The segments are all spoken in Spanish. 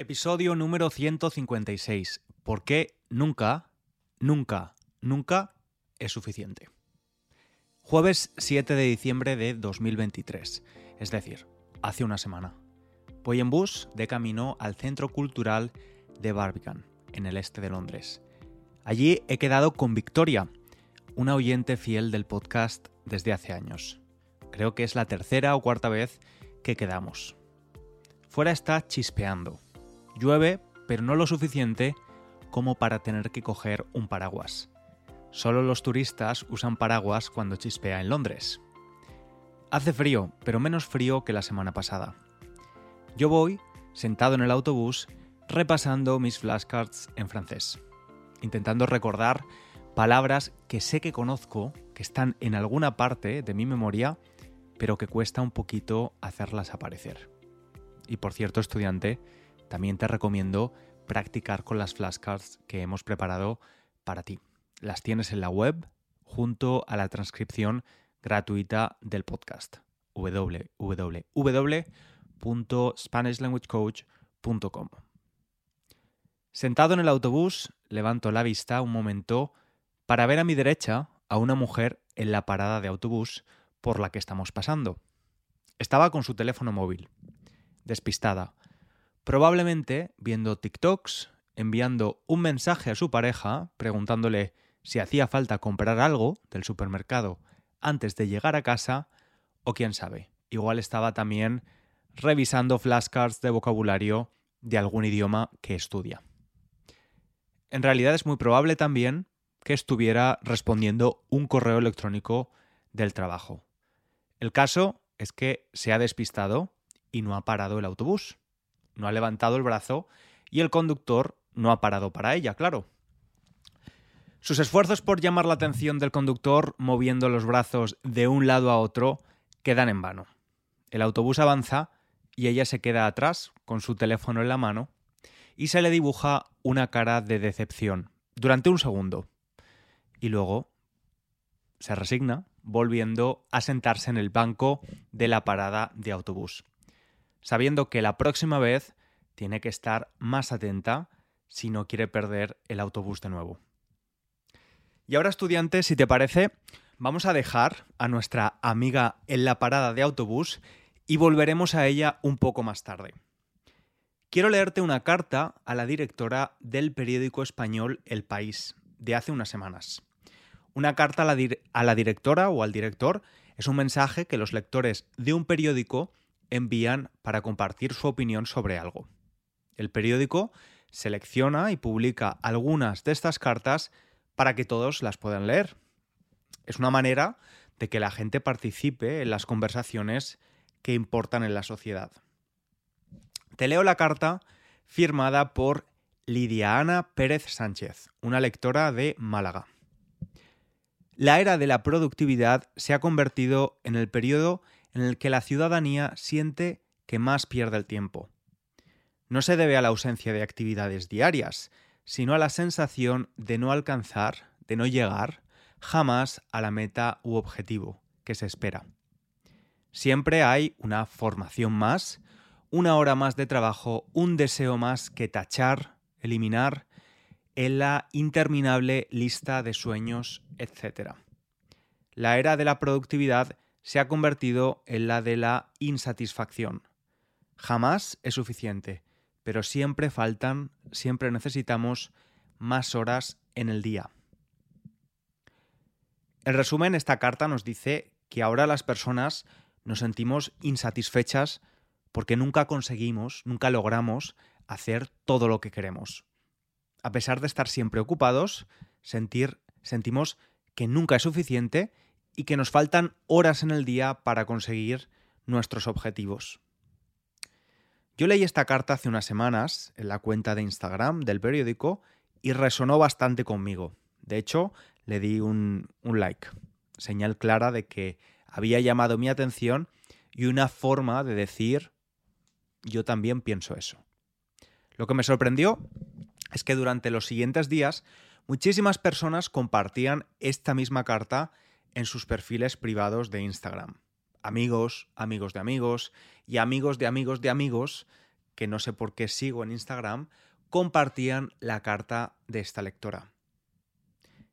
Episodio número 156. ¿Por qué nunca, nunca, nunca es suficiente? Jueves 7 de diciembre de 2023, es decir, hace una semana. Voy en bus de camino al Centro Cultural de Barbican, en el este de Londres. Allí he quedado con Victoria, una oyente fiel del podcast desde hace años. Creo que es la tercera o cuarta vez que quedamos. Fuera está chispeando Llueve, pero no lo suficiente como para tener que coger un paraguas. Solo los turistas usan paraguas cuando chispea en Londres. Hace frío, pero menos frío que la semana pasada. Yo voy, sentado en el autobús, repasando mis flashcards en francés, intentando recordar palabras que sé que conozco, que están en alguna parte de mi memoria, pero que cuesta un poquito hacerlas aparecer. Y por cierto, estudiante, también te recomiendo practicar con las flashcards que hemos preparado para ti. Las tienes en la web junto a la transcripción gratuita del podcast www.spanishlanguagecoach.com. Sentado en el autobús, levanto la vista un momento para ver a mi derecha a una mujer en la parada de autobús por la que estamos pasando. Estaba con su teléfono móvil, despistada, probablemente viendo TikToks, enviando un mensaje a su pareja preguntándole si hacía falta comprar algo del supermercado antes de llegar a casa, o quién sabe, igual estaba también revisando flashcards de vocabulario de algún idioma que estudia. En realidad es muy probable también que estuviera respondiendo un correo electrónico del trabajo. El caso es que se ha despistado y no ha parado el autobús no ha levantado el brazo y el conductor no ha parado para ella, claro. Sus esfuerzos por llamar la atención del conductor moviendo los brazos de un lado a otro quedan en vano. El autobús avanza y ella se queda atrás con su teléfono en la mano y se le dibuja una cara de decepción durante un segundo. Y luego se resigna volviendo a sentarse en el banco de la parada de autobús sabiendo que la próxima vez tiene que estar más atenta si no quiere perder el autobús de nuevo. Y ahora estudiante, si te parece, vamos a dejar a nuestra amiga en la parada de autobús y volveremos a ella un poco más tarde. Quiero leerte una carta a la directora del periódico español El País de hace unas semanas. Una carta a la, a la directora o al director es un mensaje que los lectores de un periódico envían para compartir su opinión sobre algo. El periódico selecciona y publica algunas de estas cartas para que todos las puedan leer. Es una manera de que la gente participe en las conversaciones que importan en la sociedad. Te leo la carta firmada por Lidia Ana Pérez Sánchez, una lectora de Málaga. La era de la productividad se ha convertido en el periodo en el que la ciudadanía siente que más pierde el tiempo. No se debe a la ausencia de actividades diarias, sino a la sensación de no alcanzar, de no llegar jamás a la meta u objetivo que se espera. Siempre hay una formación más, una hora más de trabajo, un deseo más que tachar, eliminar en la interminable lista de sueños, etc. La era de la productividad se ha convertido en la de la insatisfacción. Jamás es suficiente, pero siempre faltan, siempre necesitamos más horas en el día. En resumen, esta carta nos dice que ahora las personas nos sentimos insatisfechas porque nunca conseguimos, nunca logramos hacer todo lo que queremos. A pesar de estar siempre ocupados, sentir, sentimos que nunca es suficiente y que nos faltan horas en el día para conseguir nuestros objetivos. Yo leí esta carta hace unas semanas en la cuenta de Instagram del periódico y resonó bastante conmigo. De hecho, le di un, un like, señal clara de que había llamado mi atención y una forma de decir yo también pienso eso. Lo que me sorprendió es que durante los siguientes días muchísimas personas compartían esta misma carta en sus perfiles privados de Instagram. Amigos, amigos de amigos y amigos de amigos de amigos que no sé por qué sigo en Instagram, compartían la carta de esta lectora.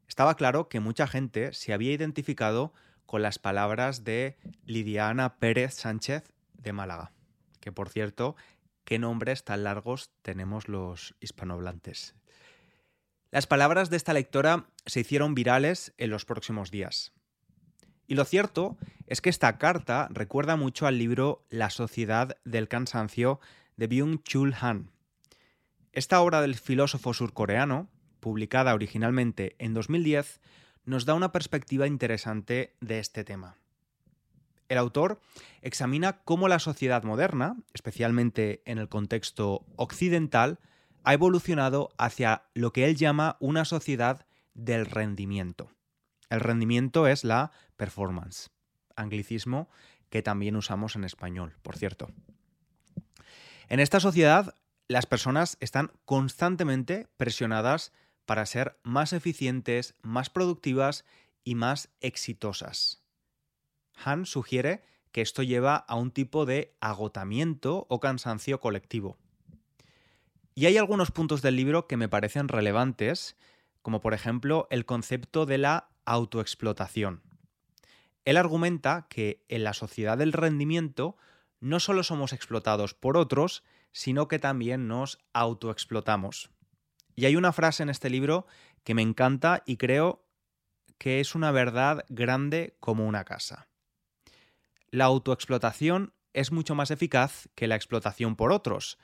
Estaba claro que mucha gente se había identificado con las palabras de Lidiana Pérez Sánchez de Málaga, que por cierto, qué nombres tan largos tenemos los hispanohablantes. Las palabras de esta lectora se hicieron virales en los próximos días. Y lo cierto es que esta carta recuerda mucho al libro La sociedad del cansancio de Byung-Chul Han. Esta obra del filósofo surcoreano, publicada originalmente en 2010, nos da una perspectiva interesante de este tema. El autor examina cómo la sociedad moderna, especialmente en el contexto occidental, ha evolucionado hacia lo que él llama una sociedad del rendimiento. El rendimiento es la performance, anglicismo que también usamos en español, por cierto. En esta sociedad, las personas están constantemente presionadas para ser más eficientes, más productivas y más exitosas. Han sugiere que esto lleva a un tipo de agotamiento o cansancio colectivo. Y hay algunos puntos del libro que me parecen relevantes, como por ejemplo el concepto de la autoexplotación. Él argumenta que en la sociedad del rendimiento no solo somos explotados por otros, sino que también nos autoexplotamos. Y hay una frase en este libro que me encanta y creo que es una verdad grande como una casa. La autoexplotación es mucho más eficaz que la explotación por otros,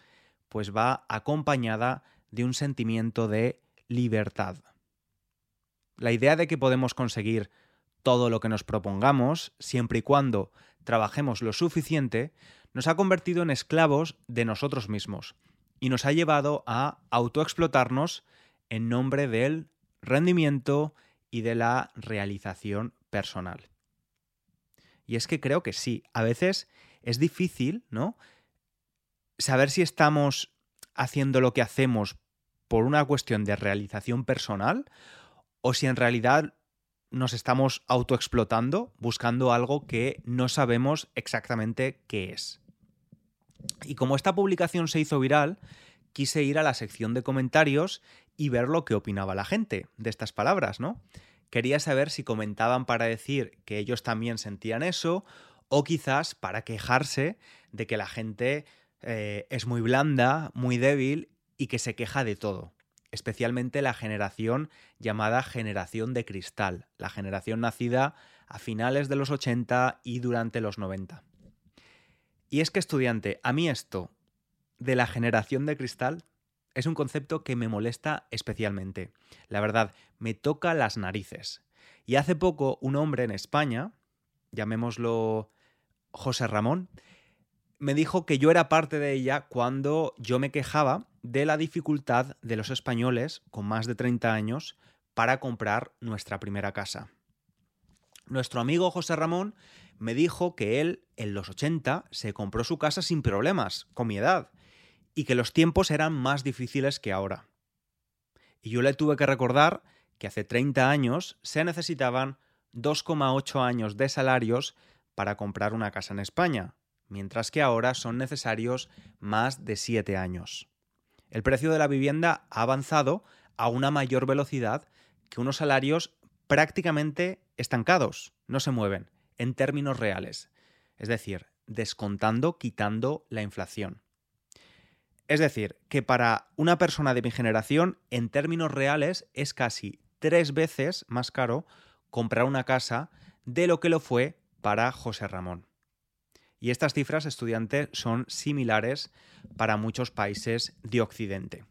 pues va acompañada de un sentimiento de libertad. La idea de que podemos conseguir todo lo que nos propongamos, siempre y cuando trabajemos lo suficiente, nos ha convertido en esclavos de nosotros mismos y nos ha llevado a autoexplotarnos en nombre del rendimiento y de la realización personal. Y es que creo que sí, a veces es difícil, ¿no? Saber si estamos haciendo lo que hacemos por una cuestión de realización personal o si en realidad nos estamos autoexplotando buscando algo que no sabemos exactamente qué es. Y como esta publicación se hizo viral, quise ir a la sección de comentarios y ver lo que opinaba la gente de estas palabras, ¿no? Quería saber si comentaban para decir que ellos también sentían eso o quizás para quejarse de que la gente eh, es muy blanda, muy débil y que se queja de todo especialmente la generación llamada generación de cristal, la generación nacida a finales de los 80 y durante los 90. Y es que estudiante, a mí esto de la generación de cristal es un concepto que me molesta especialmente. La verdad, me toca las narices. Y hace poco un hombre en España, llamémoslo José Ramón, me dijo que yo era parte de ella cuando yo me quejaba de la dificultad de los españoles con más de 30 años para comprar nuestra primera casa. Nuestro amigo José Ramón me dijo que él, en los 80, se compró su casa sin problemas, con mi edad, y que los tiempos eran más difíciles que ahora. Y yo le tuve que recordar que hace 30 años se necesitaban 2,8 años de salarios para comprar una casa en España, mientras que ahora son necesarios más de 7 años. El precio de la vivienda ha avanzado a una mayor velocidad que unos salarios prácticamente estancados, no se mueven, en términos reales, es decir, descontando, quitando la inflación. Es decir, que para una persona de mi generación, en términos reales, es casi tres veces más caro comprar una casa de lo que lo fue para José Ramón. Y estas cifras, estudiantes, son similares para muchos países de Occidente.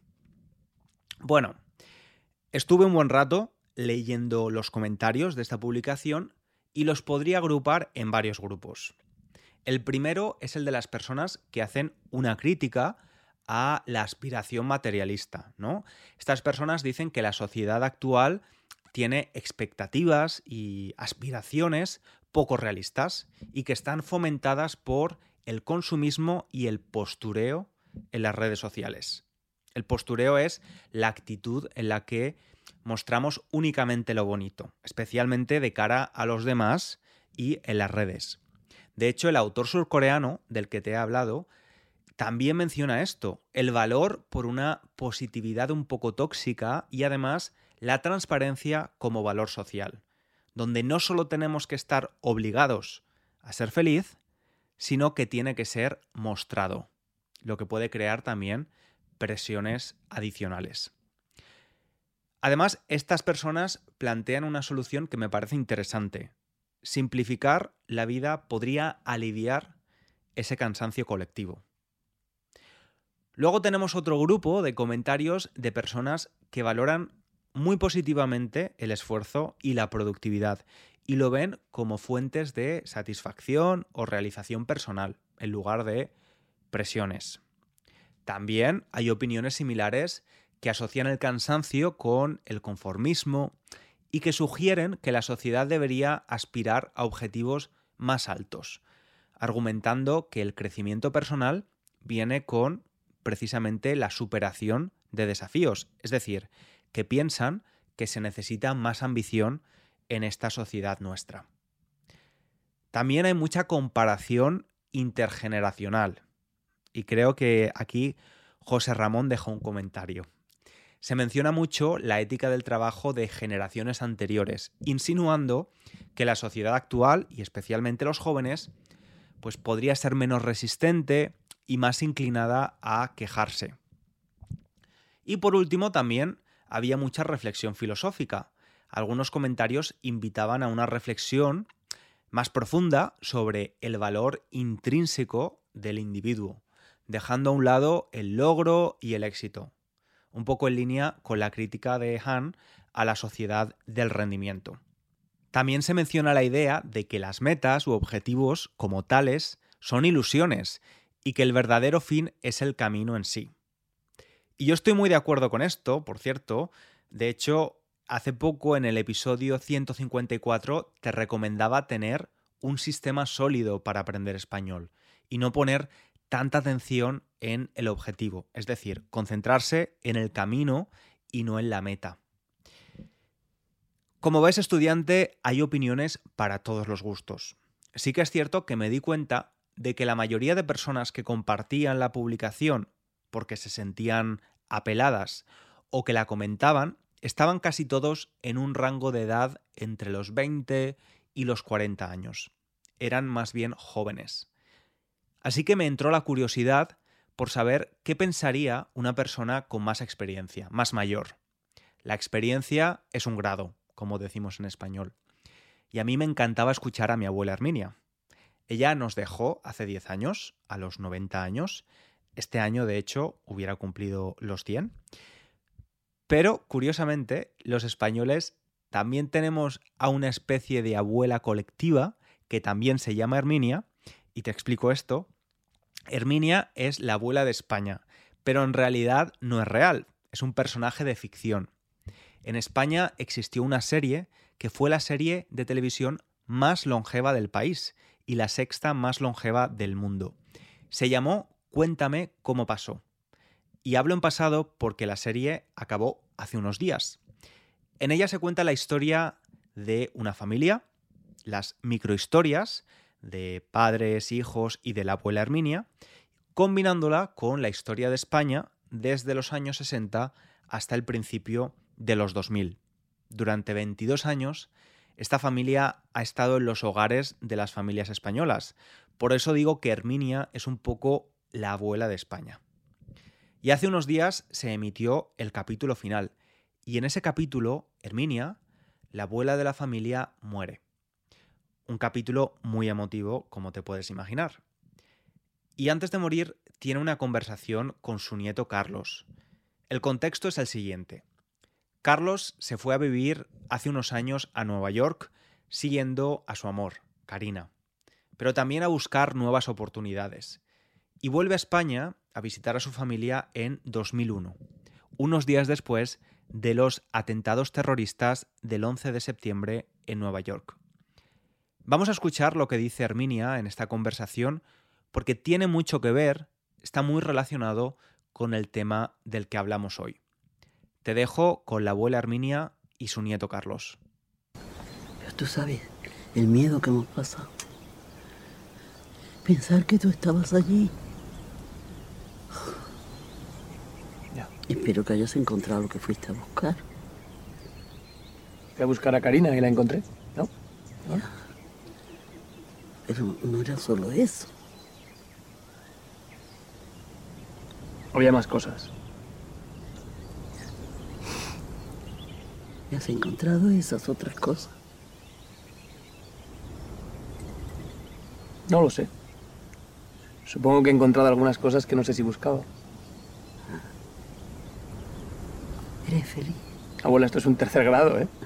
Bueno, estuve un buen rato leyendo los comentarios de esta publicación y los podría agrupar en varios grupos. El primero es el de las personas que hacen una crítica a la aspiración materialista, ¿no? Estas personas dicen que la sociedad actual tiene expectativas y aspiraciones poco realistas y que están fomentadas por el consumismo y el postureo en las redes sociales. El postureo es la actitud en la que mostramos únicamente lo bonito, especialmente de cara a los demás y en las redes. De hecho, el autor surcoreano del que te he hablado también menciona esto, el valor por una positividad un poco tóxica y además la transparencia como valor social, donde no solo tenemos que estar obligados a ser feliz, sino que tiene que ser mostrado, lo que puede crear también presiones adicionales. Además, estas personas plantean una solución que me parece interesante. Simplificar la vida podría aliviar ese cansancio colectivo. Luego tenemos otro grupo de comentarios de personas que valoran muy positivamente el esfuerzo y la productividad y lo ven como fuentes de satisfacción o realización personal en lugar de presiones. También hay opiniones similares que asocian el cansancio con el conformismo y que sugieren que la sociedad debería aspirar a objetivos más altos, argumentando que el crecimiento personal viene con precisamente la superación de desafíos, es decir, que piensan que se necesita más ambición en esta sociedad nuestra. También hay mucha comparación intergeneracional y creo que aquí José Ramón dejó un comentario. Se menciona mucho la ética del trabajo de generaciones anteriores, insinuando que la sociedad actual, y especialmente los jóvenes, pues podría ser menos resistente, y más inclinada a quejarse. Y por último, también había mucha reflexión filosófica. Algunos comentarios invitaban a una reflexión más profunda sobre el valor intrínseco del individuo, dejando a un lado el logro y el éxito, un poco en línea con la crítica de Han a la sociedad del rendimiento. También se menciona la idea de que las metas u objetivos como tales son ilusiones y que el verdadero fin es el camino en sí. Y yo estoy muy de acuerdo con esto, por cierto. De hecho, hace poco en el episodio 154 te recomendaba tener un sistema sólido para aprender español y no poner tanta atención en el objetivo, es decir, concentrarse en el camino y no en la meta. Como ves, estudiante, hay opiniones para todos los gustos. Sí que es cierto que me di cuenta de que la mayoría de personas que compartían la publicación porque se sentían apeladas o que la comentaban estaban casi todos en un rango de edad entre los 20 y los 40 años. Eran más bien jóvenes. Así que me entró la curiosidad por saber qué pensaría una persona con más experiencia, más mayor. La experiencia es un grado, como decimos en español. Y a mí me encantaba escuchar a mi abuela Herminia. Ella nos dejó hace 10 años, a los 90 años. Este año, de hecho, hubiera cumplido los 100. Pero, curiosamente, los españoles también tenemos a una especie de abuela colectiva que también se llama Herminia. Y te explico esto. Herminia es la abuela de España, pero en realidad no es real, es un personaje de ficción. En España existió una serie que fue la serie de televisión más longeva del país y la sexta más longeva del mundo. Se llamó Cuéntame cómo pasó. Y hablo en pasado porque la serie acabó hace unos días. En ella se cuenta la historia de una familia, las microhistorias de padres, hijos y de la abuela Herminia, combinándola con la historia de España desde los años 60 hasta el principio de los 2000. Durante 22 años esta familia ha estado en los hogares de las familias españolas. Por eso digo que Herminia es un poco la abuela de España. Y hace unos días se emitió el capítulo final. Y en ese capítulo, Herminia, la abuela de la familia, muere. Un capítulo muy emotivo, como te puedes imaginar. Y antes de morir, tiene una conversación con su nieto Carlos. El contexto es el siguiente. Carlos se fue a vivir hace unos años a Nueva York siguiendo a su amor, Karina, pero también a buscar nuevas oportunidades. Y vuelve a España a visitar a su familia en 2001, unos días después de los atentados terroristas del 11 de septiembre en Nueva York. Vamos a escuchar lo que dice Herminia en esta conversación porque tiene mucho que ver, está muy relacionado con el tema del que hablamos hoy. Te dejo con la abuela Arminia y su nieto Carlos. Pero tú sabes el miedo que hemos pasado. Pensar que tú estabas allí. Espero que hayas encontrado lo que fuiste a buscar. Fui a buscar a Karina y la encontré, ¿no? ¿No? Pero no era solo eso. Había más cosas. ¿Y has encontrado esas otras cosas? No lo sé. Supongo que he encontrado algunas cosas que no sé si buscaba. ¿Eres feliz? Abuela, esto es un tercer grado, ¿eh?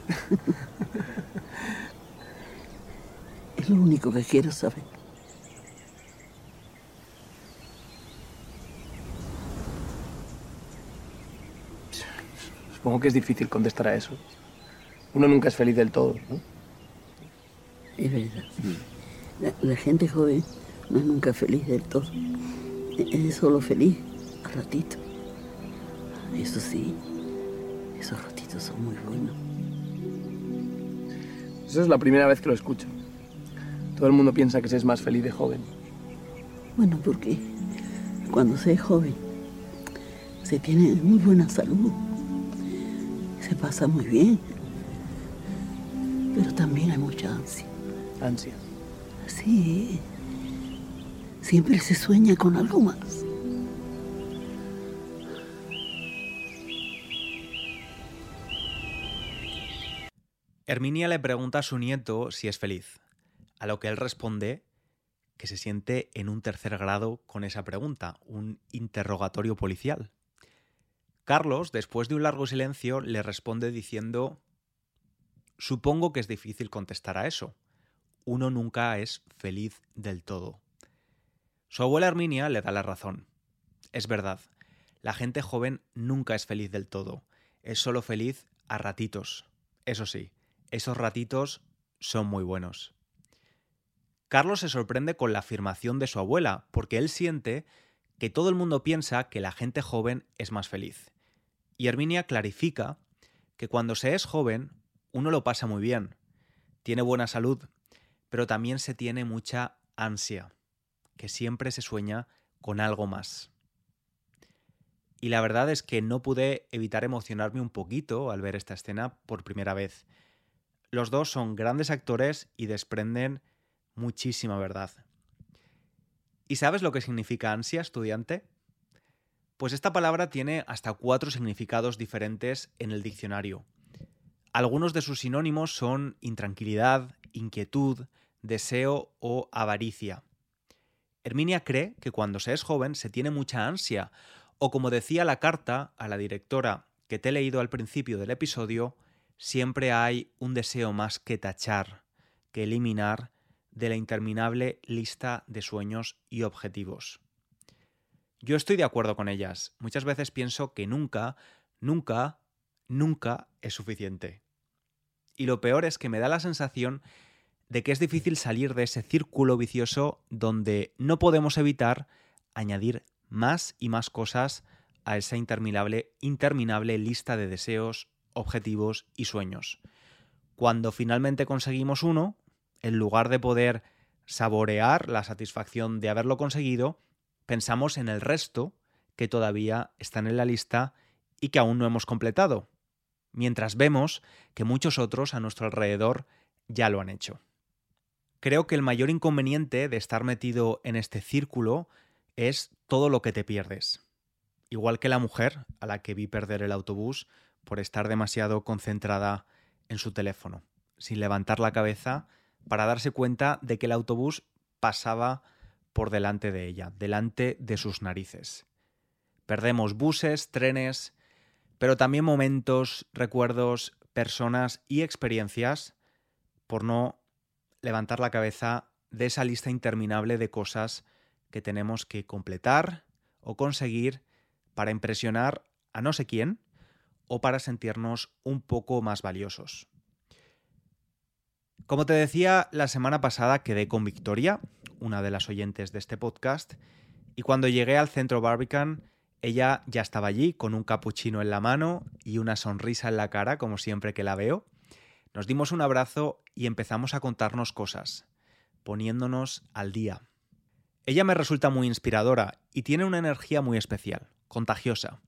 Es lo único que quiero saber. Supongo que es difícil contestar a eso. Uno nunca es feliz del todo, ¿no? Es verdad. La, la gente joven no es nunca feliz del todo. Es solo feliz a ratito. Eso sí, esos ratitos son muy buenos. Eso es la primera vez que lo escucho. Todo el mundo piensa que se es más feliz de joven. Bueno, porque cuando se es joven, se tiene muy buena salud, se pasa muy bien, pero también hay mucha ansia. Ansia. Sí, siempre se sueña con algo más. Herminia le pregunta a su nieto si es feliz, a lo que él responde que se siente en un tercer grado con esa pregunta, un interrogatorio policial. Carlos, después de un largo silencio, le responde diciendo, supongo que es difícil contestar a eso. Uno nunca es feliz del todo. Su abuela Herminia le da la razón. Es verdad, la gente joven nunca es feliz del todo, es solo feliz a ratitos. Eso sí, esos ratitos son muy buenos. Carlos se sorprende con la afirmación de su abuela, porque él siente que todo el mundo piensa que la gente joven es más feliz. Y Herminia clarifica que cuando se es joven, uno lo pasa muy bien, tiene buena salud, pero también se tiene mucha ansia, que siempre se sueña con algo más. Y la verdad es que no pude evitar emocionarme un poquito al ver esta escena por primera vez. Los dos son grandes actores y desprenden muchísima verdad. ¿Y sabes lo que significa ansia, estudiante? Pues esta palabra tiene hasta cuatro significados diferentes en el diccionario. Algunos de sus sinónimos son intranquilidad, inquietud, deseo o avaricia. Herminia cree que cuando se es joven se tiene mucha ansia, o como decía la carta a la directora que te he leído al principio del episodio, siempre hay un deseo más que tachar, que eliminar de la interminable lista de sueños y objetivos. Yo estoy de acuerdo con ellas. Muchas veces pienso que nunca, nunca, nunca es suficiente. Y lo peor es que me da la sensación de que es difícil salir de ese círculo vicioso donde no podemos evitar añadir más y más cosas a esa interminable, interminable lista de deseos, objetivos y sueños. Cuando finalmente conseguimos uno, en lugar de poder saborear la satisfacción de haberlo conseguido, pensamos en el resto que todavía están en la lista y que aún no hemos completado, mientras vemos que muchos otros a nuestro alrededor ya lo han hecho. Creo que el mayor inconveniente de estar metido en este círculo es todo lo que te pierdes. Igual que la mujer a la que vi perder el autobús por estar demasiado concentrada en su teléfono, sin levantar la cabeza para darse cuenta de que el autobús pasaba por delante de ella, delante de sus narices. Perdemos buses, trenes, pero también momentos, recuerdos, personas y experiencias por no levantar la cabeza de esa lista interminable de cosas que tenemos que completar o conseguir para impresionar a no sé quién o para sentirnos un poco más valiosos. Como te decía, la semana pasada quedé con Victoria, una de las oyentes de este podcast, y cuando llegué al centro Barbican, ella ya estaba allí con un capuchino en la mano y una sonrisa en la cara, como siempre que la veo. Nos dimos un abrazo y empezamos a contarnos cosas, poniéndonos al día. Ella me resulta muy inspiradora y tiene una energía muy especial, contagiosa.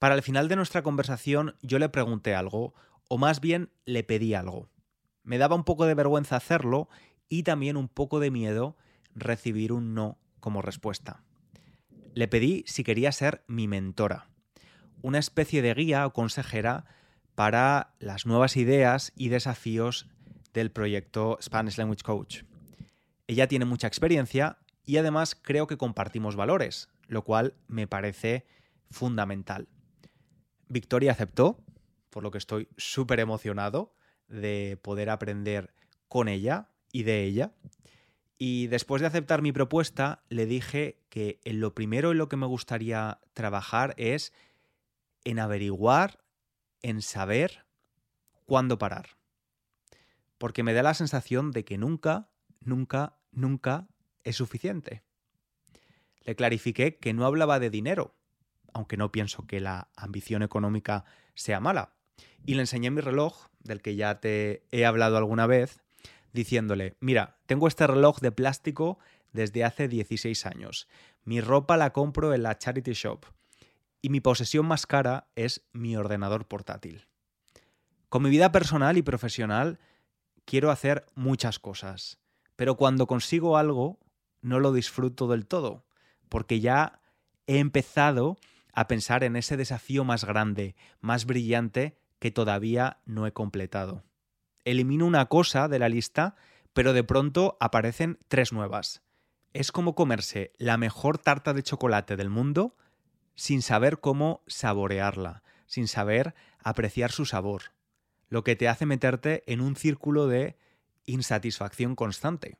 Para el final de nuestra conversación yo le pregunté algo, o más bien le pedí algo. Me daba un poco de vergüenza hacerlo y también un poco de miedo recibir un no como respuesta. Le pedí si quería ser mi mentora, una especie de guía o consejera para las nuevas ideas y desafíos del proyecto Spanish Language Coach. Ella tiene mucha experiencia y además creo que compartimos valores, lo cual me parece fundamental. Victoria aceptó, por lo que estoy súper emocionado de poder aprender con ella y de ella. Y después de aceptar mi propuesta, le dije que lo primero en lo que me gustaría trabajar es en averiguar, en saber cuándo parar. Porque me da la sensación de que nunca, nunca, nunca es suficiente. Le clarifiqué que no hablaba de dinero, aunque no pienso que la ambición económica sea mala. Y le enseñé mi reloj, del que ya te he hablado alguna vez, diciéndole, mira, tengo este reloj de plástico desde hace 16 años. Mi ropa la compro en la Charity Shop. Y mi posesión más cara es mi ordenador portátil. Con mi vida personal y profesional quiero hacer muchas cosas, pero cuando consigo algo no lo disfruto del todo, porque ya he empezado a pensar en ese desafío más grande, más brillante que todavía no he completado. Elimino una cosa de la lista, pero de pronto aparecen tres nuevas. Es como comerse la mejor tarta de chocolate del mundo sin saber cómo saborearla, sin saber apreciar su sabor, lo que te hace meterte en un círculo de insatisfacción constante.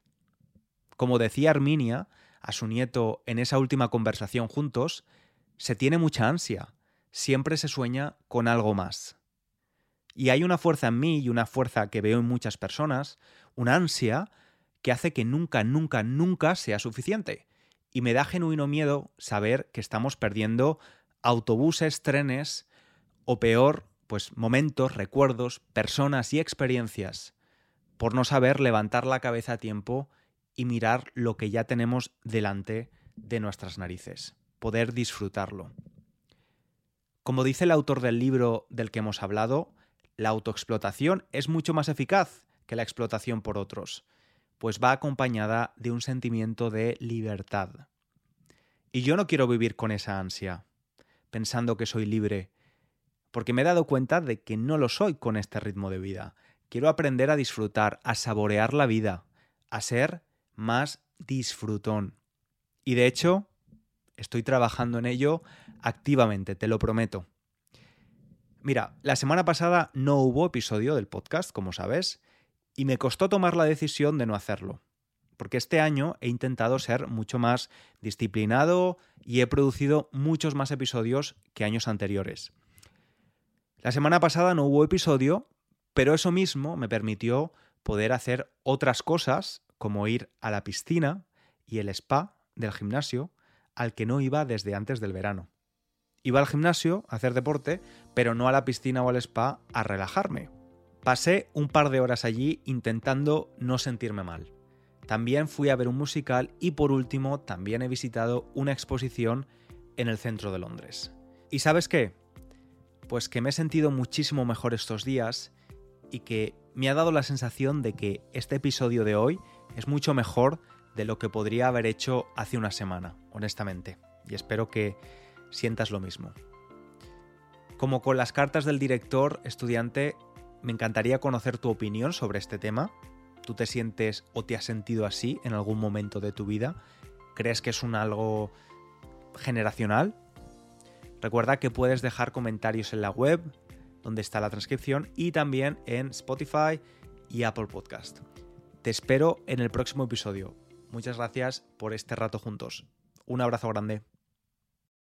Como decía Arminia a su nieto en esa última conversación juntos, se tiene mucha ansia, siempre se sueña con algo más. Y hay una fuerza en mí y una fuerza que veo en muchas personas, una ansia que hace que nunca, nunca, nunca sea suficiente. Y me da genuino miedo saber que estamos perdiendo autobuses, trenes o peor, pues momentos, recuerdos, personas y experiencias por no saber levantar la cabeza a tiempo y mirar lo que ya tenemos delante de nuestras narices poder disfrutarlo. Como dice el autor del libro del que hemos hablado, la autoexplotación es mucho más eficaz que la explotación por otros, pues va acompañada de un sentimiento de libertad. Y yo no quiero vivir con esa ansia, pensando que soy libre, porque me he dado cuenta de que no lo soy con este ritmo de vida. Quiero aprender a disfrutar, a saborear la vida, a ser más disfrutón. Y de hecho, Estoy trabajando en ello activamente, te lo prometo. Mira, la semana pasada no hubo episodio del podcast, como sabes, y me costó tomar la decisión de no hacerlo, porque este año he intentado ser mucho más disciplinado y he producido muchos más episodios que años anteriores. La semana pasada no hubo episodio, pero eso mismo me permitió poder hacer otras cosas, como ir a la piscina y el spa del gimnasio, al que no iba desde antes del verano. Iba al gimnasio a hacer deporte, pero no a la piscina o al spa a relajarme. Pasé un par de horas allí intentando no sentirme mal. También fui a ver un musical y por último también he visitado una exposición en el centro de Londres. ¿Y sabes qué? Pues que me he sentido muchísimo mejor estos días y que me ha dado la sensación de que este episodio de hoy es mucho mejor de lo que podría haber hecho hace una semana, honestamente. Y espero que sientas lo mismo. Como con las cartas del director estudiante, me encantaría conocer tu opinión sobre este tema. ¿Tú te sientes o te has sentido así en algún momento de tu vida? ¿Crees que es un algo generacional? Recuerda que puedes dejar comentarios en la web, donde está la transcripción, y también en Spotify y Apple Podcast. Te espero en el próximo episodio. Muchas gracias por este rato juntos. Un abrazo grande.